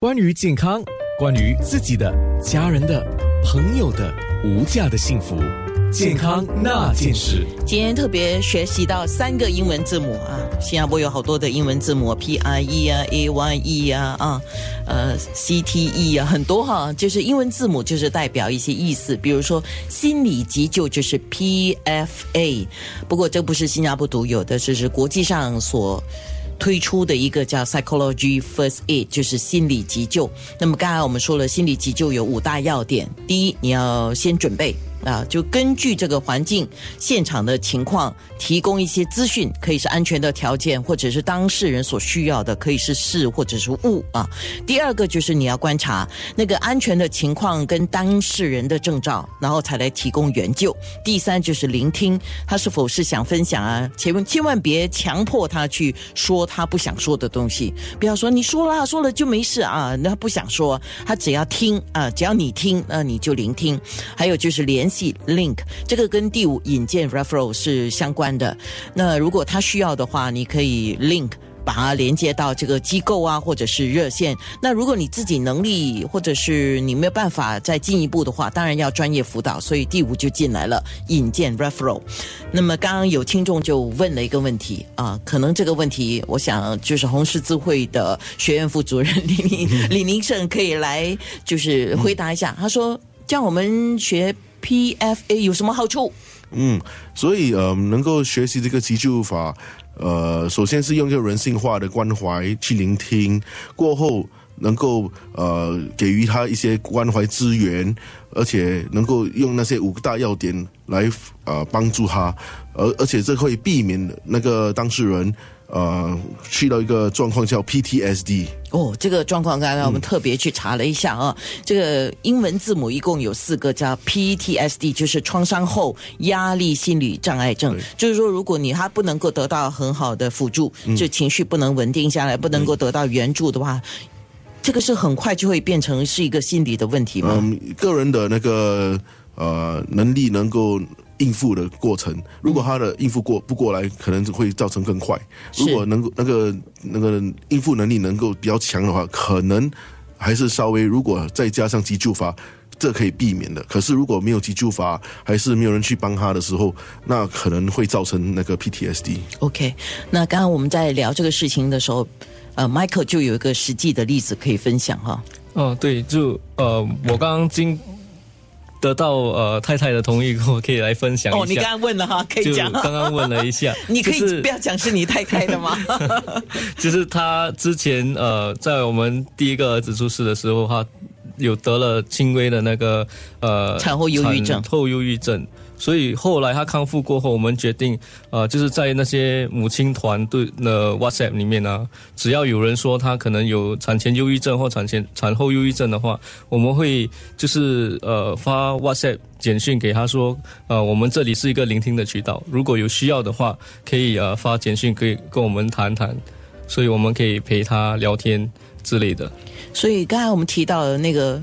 关于健康，关于自己的、家人的、朋友的无价的幸福，健康那件事。今天特别学习到三个英文字母啊，新加坡有好多的英文字母，P I E 啊，A Y E 啊，啊，呃，C T E 啊，很多哈，就是英文字母就是代表一些意思，比如说心理急救就是 P F A，不过这不是新加坡独有的，这是国际上所。推出的一个叫 Psychology First Aid，就是心理急救。那么刚才我们说了，心理急救有五大要点。第一，你要先准备。啊，就根据这个环境现场的情况，提供一些资讯，可以是安全的条件，或者是当事人所需要的，可以是事或者是物啊。第二个就是你要观察那个安全的情况跟当事人的征兆，然后才来提供援救。第三就是聆听他是否是想分享啊，千万千万别强迫他去说他不想说的东西，不要说你说了说了就没事啊，那他不想说，他只要听啊，只要你听，那你就聆听。还有就是联系 link 这个跟第五引荐 referral 是相关的。那如果他需要的话，你可以 link 把它连接到这个机构啊，或者是热线。那如果你自己能力或者是你没有办法再进一步的话，当然要专业辅导。所以第五就进来了引荐 referral。那么刚刚有听众就问了一个问题啊，可能这个问题我想就是红十字会的学院副主任李宁李明胜可以来就是回答一下。他说叫我们学。PFA 有什么好处？嗯，所以呃，能够学习这个急救法，呃，首先是用一个人性化的关怀去聆听，过后能够呃给予他一些关怀资源，而且能够用那些五个大要点来呃帮助他，而而且这会避免那个当事人。呃，去到一个状况叫 PTSD 哦，这个状况刚才我们特别去查了一下啊，这个英文字母一共有四个，叫 PTSD，就是创伤后压力心理障碍症。就是说，如果你他不能够得到很好的辅助，就情绪不能稳定下来，不能够得到援助的话，这个是很快就会变成是一个心理的问题吗？嗯，个人的那个呃能力能够。应付的过程，如果他的应付过不过来，可能会造成更快。如果能够那个那个应付能力能够比较强的话，可能还是稍微。如果再加上急救法，这可以避免的。可是如果没有急救法，还是没有人去帮他的时候，那可能会造成那个 PTSD。OK，那刚刚我们在聊这个事情的时候，呃，Michael 就有一个实际的例子可以分享哈。哦，对，就呃，我刚刚经。得到呃太太的同意，我可以来分享一下。哦，你刚刚问了哈，可以讲。刚刚问了一下，你可以不要讲是你太太的吗？就是他之前呃，在我们第一个儿子出世的时候，他有得了轻微的那个呃产后忧郁症，后忧郁症。所以后来他康复过后，我们决定，呃，就是在那些母亲团队的 WhatsApp 里面呢，只要有人说他可能有产前忧郁症或产前产后忧郁症的话，我们会就是呃发 WhatsApp 简讯给他说，呃，我们这里是一个聆听的渠道，如果有需要的话，可以呃发简讯可以跟我们谈谈，所以我们可以陪他聊天之类的。所以刚才我们提到的那个。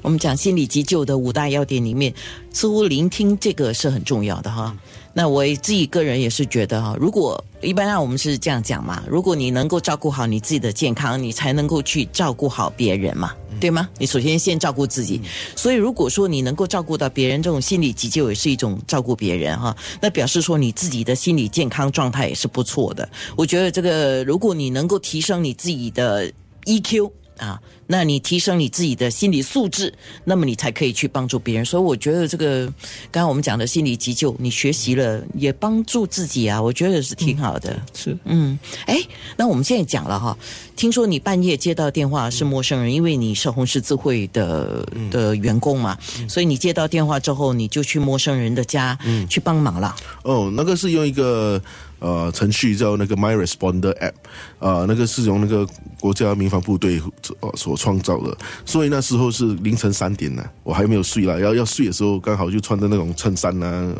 我们讲心理急救的五大要点里面，似乎聆听这个是很重要的哈。那我自己个人也是觉得哈，如果一般上我们是这样讲嘛，如果你能够照顾好你自己的健康，你才能够去照顾好别人嘛，对吗？你首先先照顾自己。所以如果说你能够照顾到别人，这种心理急救也是一种照顾别人哈。那表示说你自己的心理健康状态也是不错的。我觉得这个，如果你能够提升你自己的 EQ。啊，那你提升你自己的心理素质，那么你才可以去帮助别人。所以我觉得这个刚刚我们讲的心理急救，你学习了也帮助自己啊，我觉得是挺好的。是，嗯，哎，那我们现在讲了哈，听说你半夜接到电话是陌生人，因为你是红十字会的的员工嘛，所以你接到电话之后，你就去陌生人的家去帮忙了。哦，那个是用一个。呃，程序叫那个 My Responder App，啊，那个是用那个国家民防部队呃所创造的，所以那时候是凌晨三点呢，我还没有睡啦，要要睡的时候刚好就穿着那种衬衫啊，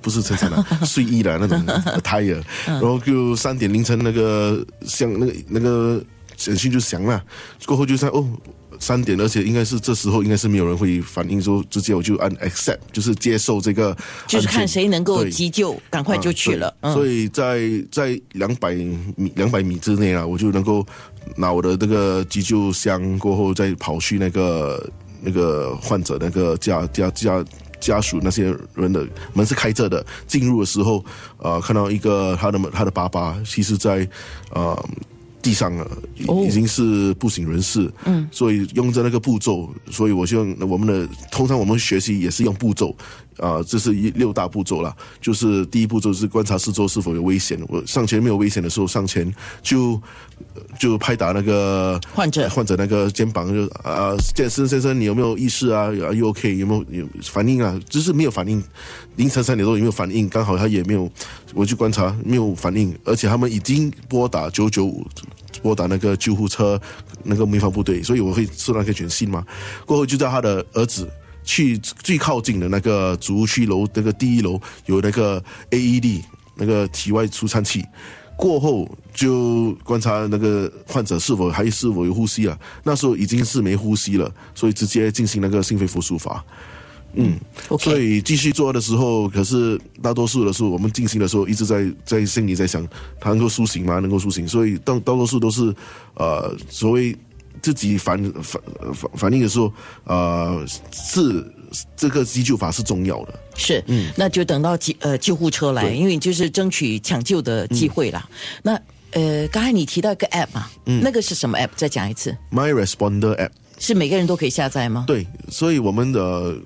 不是衬衫啊，睡衣的那种 attire，然后就三点凌晨那个像那个那个简讯就响了，过后就在哦。三点，而且应该是这时候应该是没有人会反应，说直接我就按 accept，就是接受这个，就是看谁能够急救，赶快就去了。所以在在两百米两百米之内啊，我就能够拿我的这个急救箱过后，再跑去那个那个患者那个家家家家属那些人的门是开着的，进入的时候，呃，看到一个他的他的爸爸，其实在呃。地上了，已经是不省人事。嗯，所以用着那个步骤，所以我希望我们的通常我们学习也是用步骤，啊、这是一六大步骤啦。就是第一步骤是观察四周是否有危险，我上前没有危险的时候上前就就拍打那个患者患者那个肩膀，就啊，健身先生你有没有意识啊？啊，you OK？有没有有反应啊？就是没有反应，凌晨三点多有没有反应？刚好他也没有，我去观察没有反应，而且他们已经拨打九九五。拨打那个救护车，那个民防部队，所以我会收到那个短信嘛。过后就叫他的儿子去最靠近的那个主屋区楼，那个第一楼有那个 AED 那个体外除颤器。过后就观察那个患者是否还是否有呼吸啊？那时候已经是没呼吸了，所以直接进行那个心肺复苏法。嗯所以继续做的时候，可是大多数的时候，我们进行的时候，一直在在心里在想，他能够苏醒吗？能够苏醒？所以大大多数都是呃，所谓自己反反反反应的时候，呃，是这个急救法是重要的。是，嗯那就等到救呃救护车来，因为就是争取抢救的机会啦。那呃，刚才你提到一个 app 嘛，那个是什么 app？再讲一次，My Responder App。是每个人都可以下载吗？对，所以我们的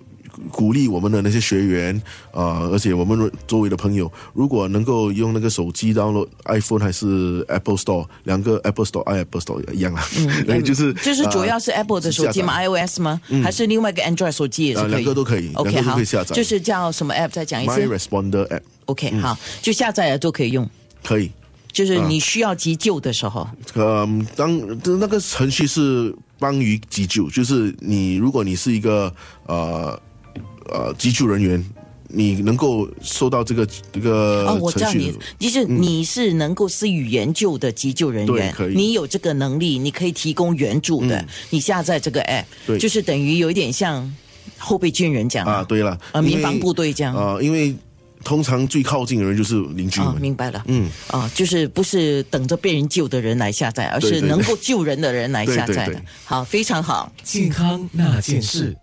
鼓励我们的那些学员啊、呃而且我们周围的朋友，如果能够用那个手机 download iPhone 还是 Apple Store，两个 Apple Store、iApple Store 一样啊，嗯，就是就是主要是呃 Apple 的手机吗？iOS 吗？还是另外一个 Android 手机也是啊可以？两个都可以 OK，都好，可以下载就是叫什么 app？再讲一 My 次。Responder App OK，好，就下载了都可以用。可以。就是你需要急救的时候，嗯，当那个程序是帮于急救，就是你如果你是一个呃呃急救人员，你能够收到这个这个哦，我知道程序你，就是你是能够施予援救的急救人员对可以，你有这个能力，你可以提供援助的。你下载这个 app，对就是等于有一点像后备军人这样啊，对了，啊，民防部队这样啊，因为通常最靠近的人就是邻居啊，们。明白了，嗯，啊，就是不是等着被人救的人来下载，而是能够救人的人来下载的对对对。好，非常好。健康那件事。